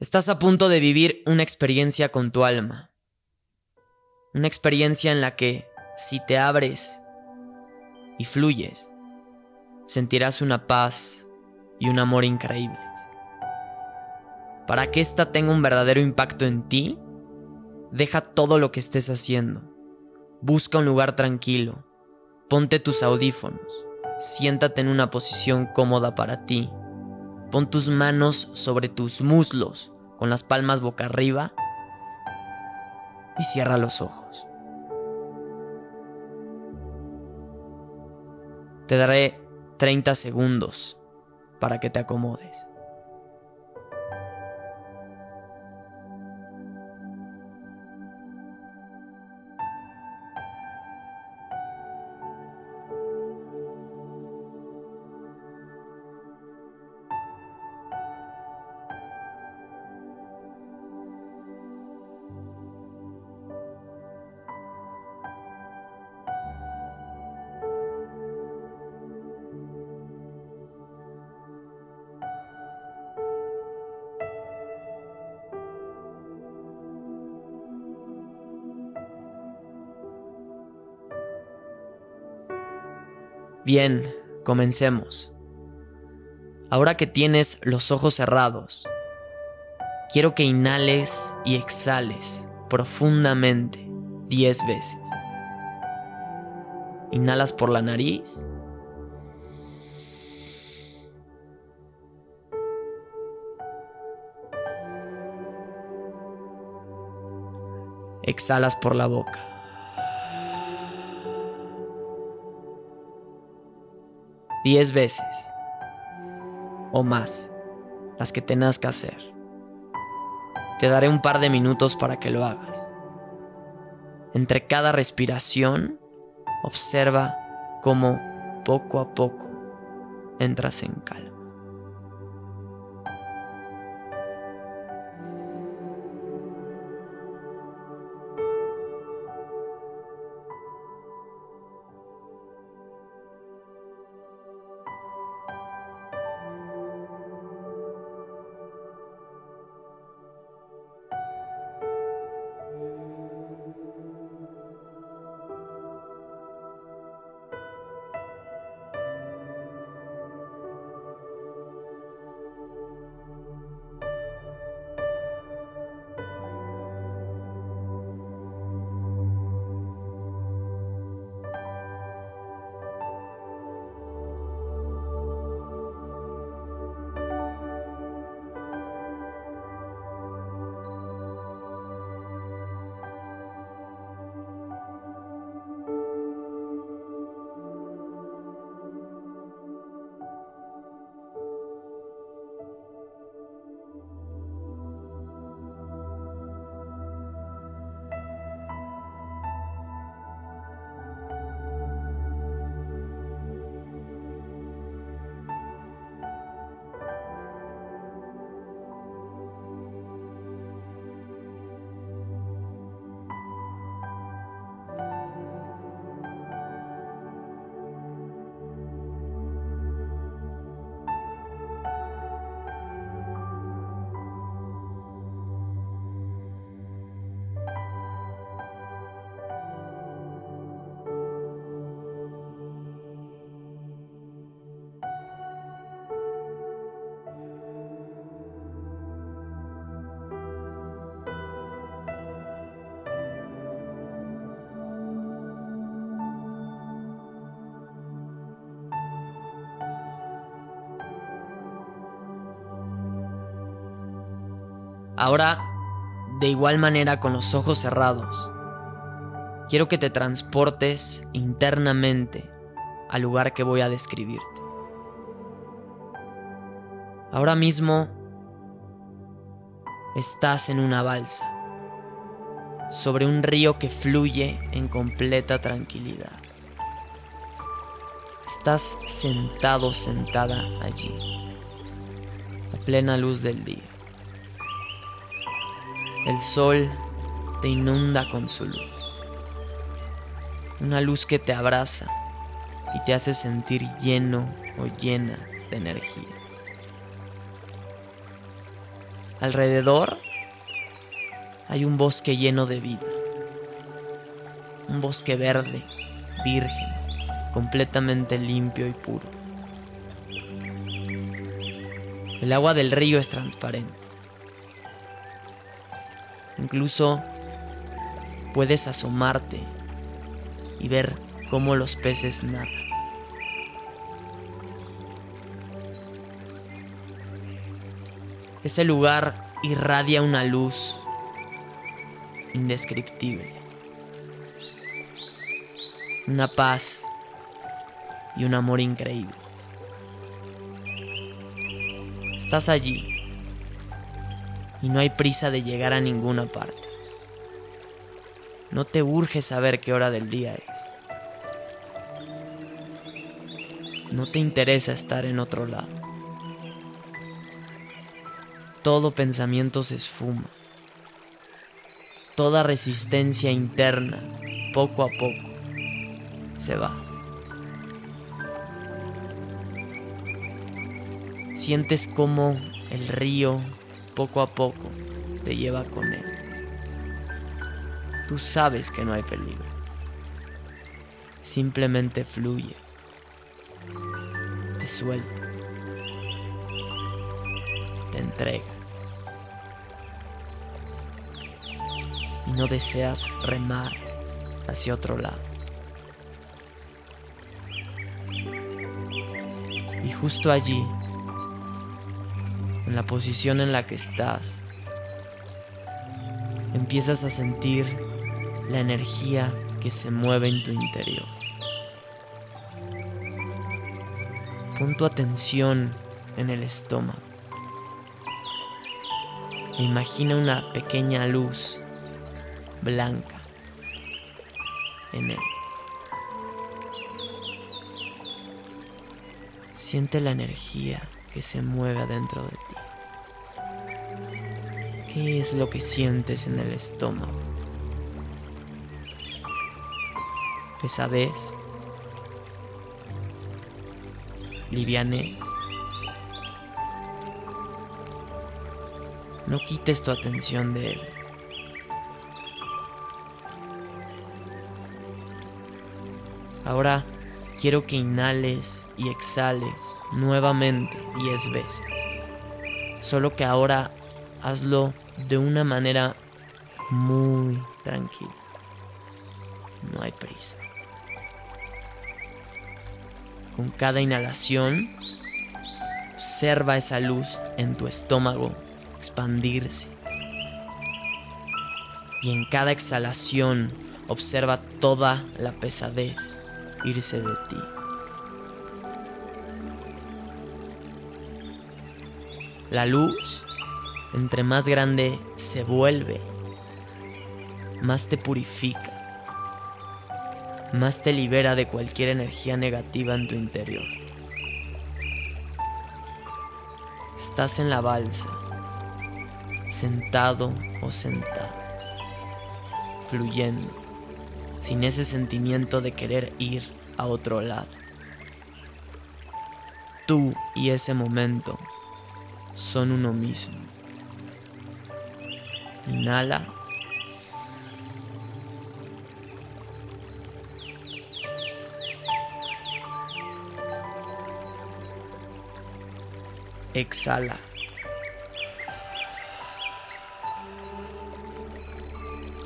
Estás a punto de vivir una experiencia con tu alma. Una experiencia en la que, si te abres y fluyes, sentirás una paz y un amor increíbles. Para que ésta tenga un verdadero impacto en ti, deja todo lo que estés haciendo. Busca un lugar tranquilo. Ponte tus audífonos. Siéntate en una posición cómoda para ti Pon tus manos sobre tus muslos con las palmas boca arriba y cierra los ojos. Te daré 30 segundos para que te acomodes. Bien, comencemos. Ahora que tienes los ojos cerrados, quiero que inhales y exhales profundamente 10 veces. Inhalas por la nariz. Exhalas por la boca. Diez veces o más, las que tengas que hacer. Te daré un par de minutos para que lo hagas. Entre cada respiración, observa cómo poco a poco entras en calma. Ahora, de igual manera con los ojos cerrados, quiero que te transportes internamente al lugar que voy a describirte. Ahora mismo estás en una balsa, sobre un río que fluye en completa tranquilidad. Estás sentado, sentada allí, a plena luz del día. El sol te inunda con su luz. Una luz que te abraza y te hace sentir lleno o llena de energía. Alrededor hay un bosque lleno de vida. Un bosque verde, virgen, completamente limpio y puro. El agua del río es transparente. Incluso puedes asomarte y ver cómo los peces nadan. Ese lugar irradia una luz indescriptible. Una paz y un amor increíble. Estás allí y no hay prisa de llegar a ninguna parte. No te urge saber qué hora del día es. No te interesa estar en otro lado. Todo pensamiento se esfuma. Toda resistencia interna, poco a poco, se va. Sientes como el río, poco a poco, te lleva con él. Tú sabes que no hay peligro. Simplemente fluyes. Te sueltas. Te entregas. Y no deseas remar hacia otro lado. Y justo allí, en la posición en la que estás, empiezas a sentir la energía que se mueve en tu interior. Pon tu atención en el estómago. imagina una pequeña luz blanca en él. Siente la energía que se mueve adentro de ti. ¿Qué es lo que sientes en el estómago? pesadez, livianez. No quites tu atención de él. Ahora quiero que inhales y exhales nuevamente diez veces. Solo que ahora hazlo de una manera muy tranquila. No hay prisa. Con cada inhalación, observa esa luz en tu estómago expandirse. Y en cada exhalación, observa toda la pesadez irse de ti. La luz, entre más grande se vuelve, más te purifica más te libera de cualquier energía negativa en tu interior. Estás en la balsa, sentado o sentada, fluyendo, sin ese sentimiento de querer ir a otro lado. Tú y ese momento son uno mismo. Inhala Exhala.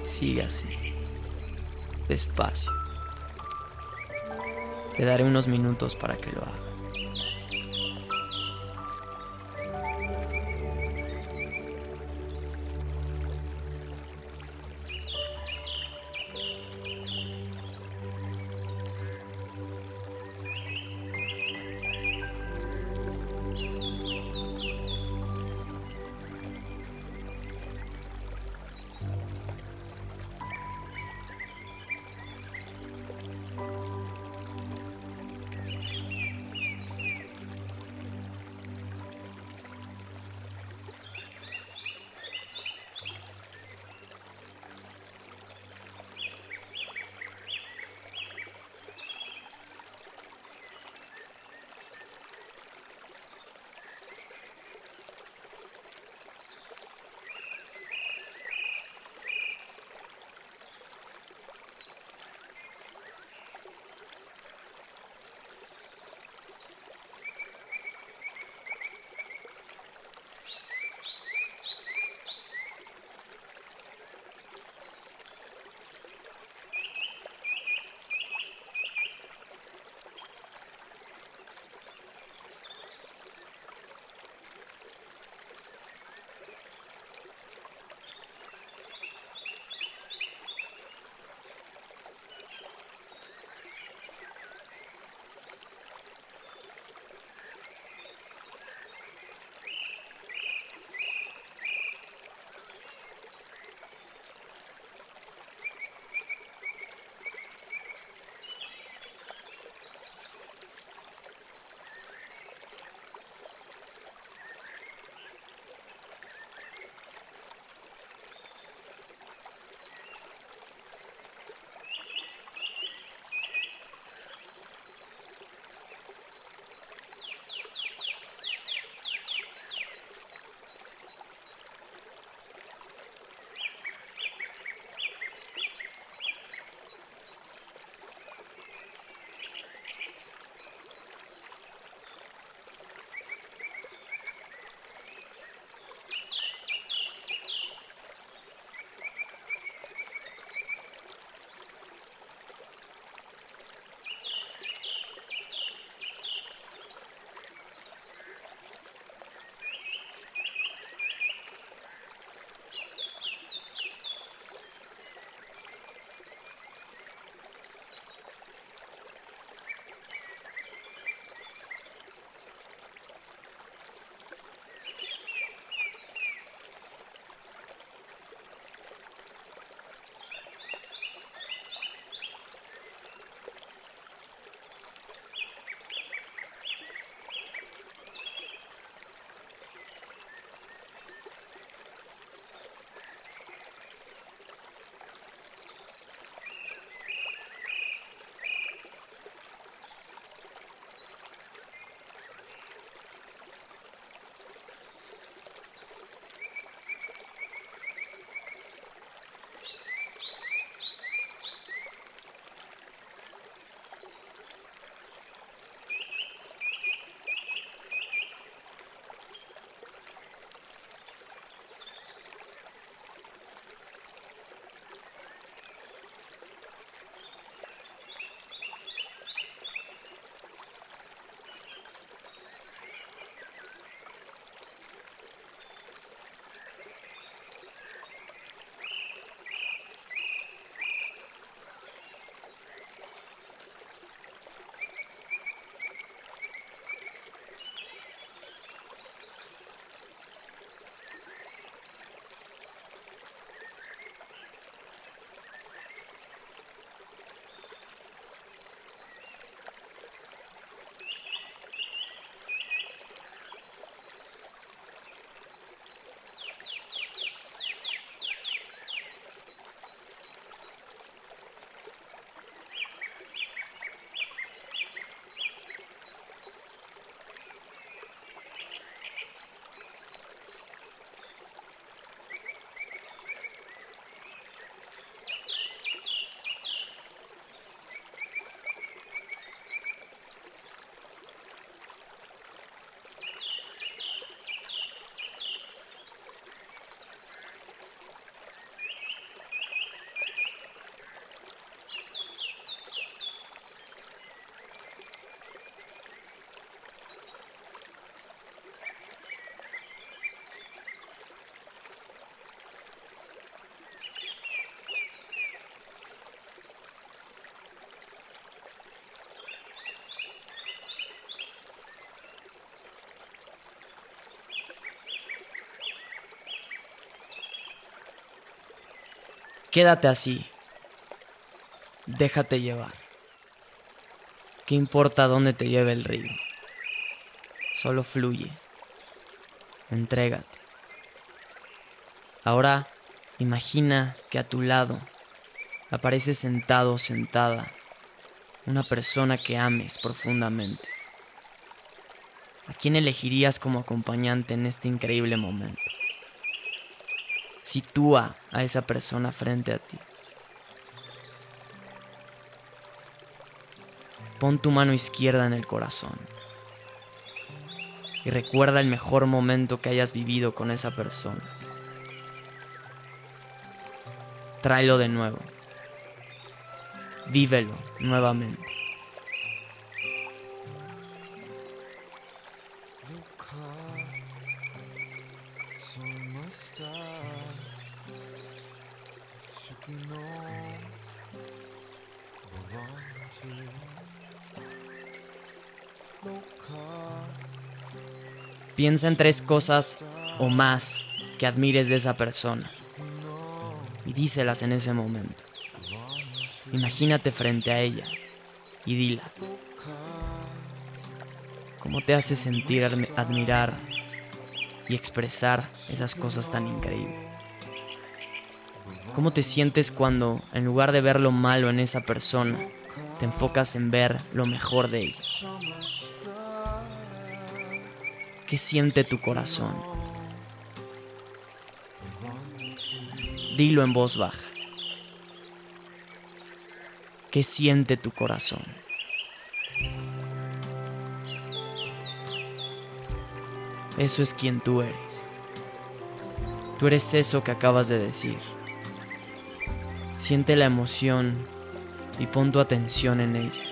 Sigue así. Despacio. Te daré unos minutos para que lo hagas. Quédate así. Déjate llevar. ¿Qué importa dónde te lleve el río? Solo fluye. Entrégate. Ahora imagina que a tu lado aparece sentado o sentada una persona que ames profundamente. ¿A quién elegirías como acompañante en este increíble momento? Sitúa a esa persona frente a ti. Pon tu mano izquierda en el corazón y recuerda el mejor momento que hayas vivido con esa persona. Tráelo de nuevo. Vívelo nuevamente. Piensa en tres cosas o más que admires de esa persona y díselas en ese momento. Imagínate frente a ella y dilas. ¿Cómo te hace sentir admirar y expresar esas cosas tan increíbles? ¿Cómo te sientes cuando, en lugar de ver lo malo en esa persona, te enfocas en ver lo mejor de ella? ¿Qué siente tu corazón? Dilo en voz baja. ¿Qué siente tu corazón? Eso es quien tú eres. Tú eres eso que acabas de decir. Siente la emoción y pon tu atención en ella.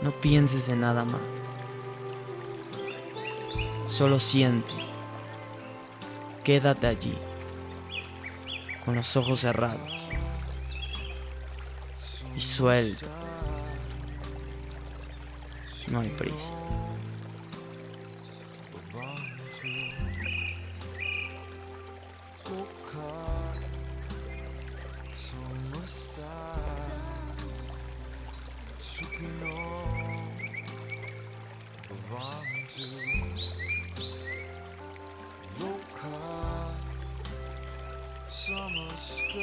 No pienses en nada más. Solo siente. Quédate allí, con los ojos cerrados. Y suelta. No hay prisa. summer star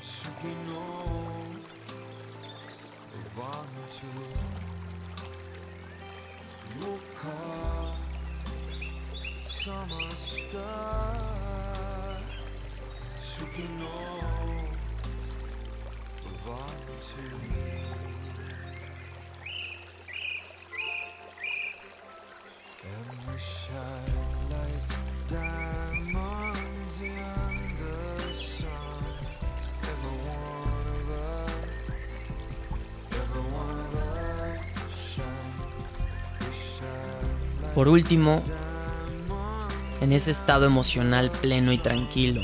好きのバントよか Summer star 好きのバント And we shine like diamonds. Por último, en ese estado emocional pleno y tranquilo.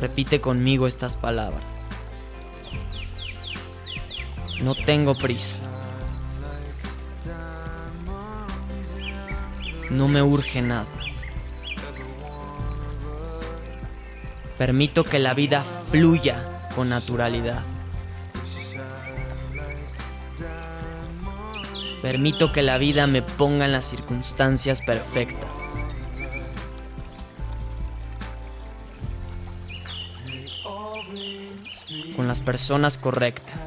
Repite conmigo estas palabras. No tengo prisa. No me urge nada. Permito que la vida fluya con naturalidad. Permito que la vida me ponga en las circunstancias perfectas. Con las personas correctas.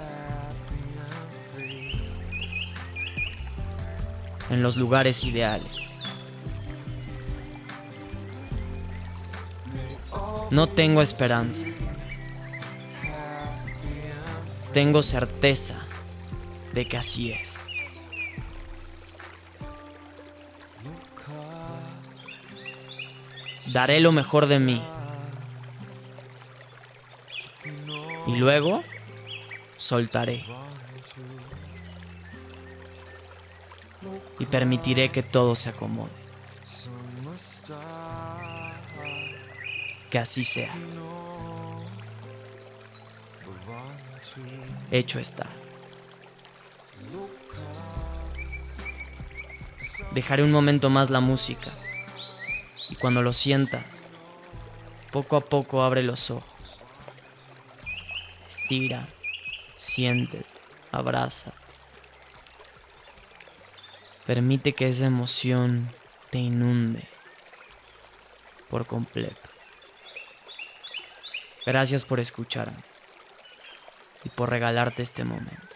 En los lugares ideales. No tengo esperanza. Tengo certeza de que así es. Daré lo mejor de mí. Y luego soltaré. Y permitiré que todo se acomode. Que así sea. Hecho está. Dejaré un momento más la música cuando lo sientas, poco a poco abre los ojos. Estira, siéntete, abraza. Permite que esa emoción te inunde por completo. Gracias por escucharme y por regalarte este momento.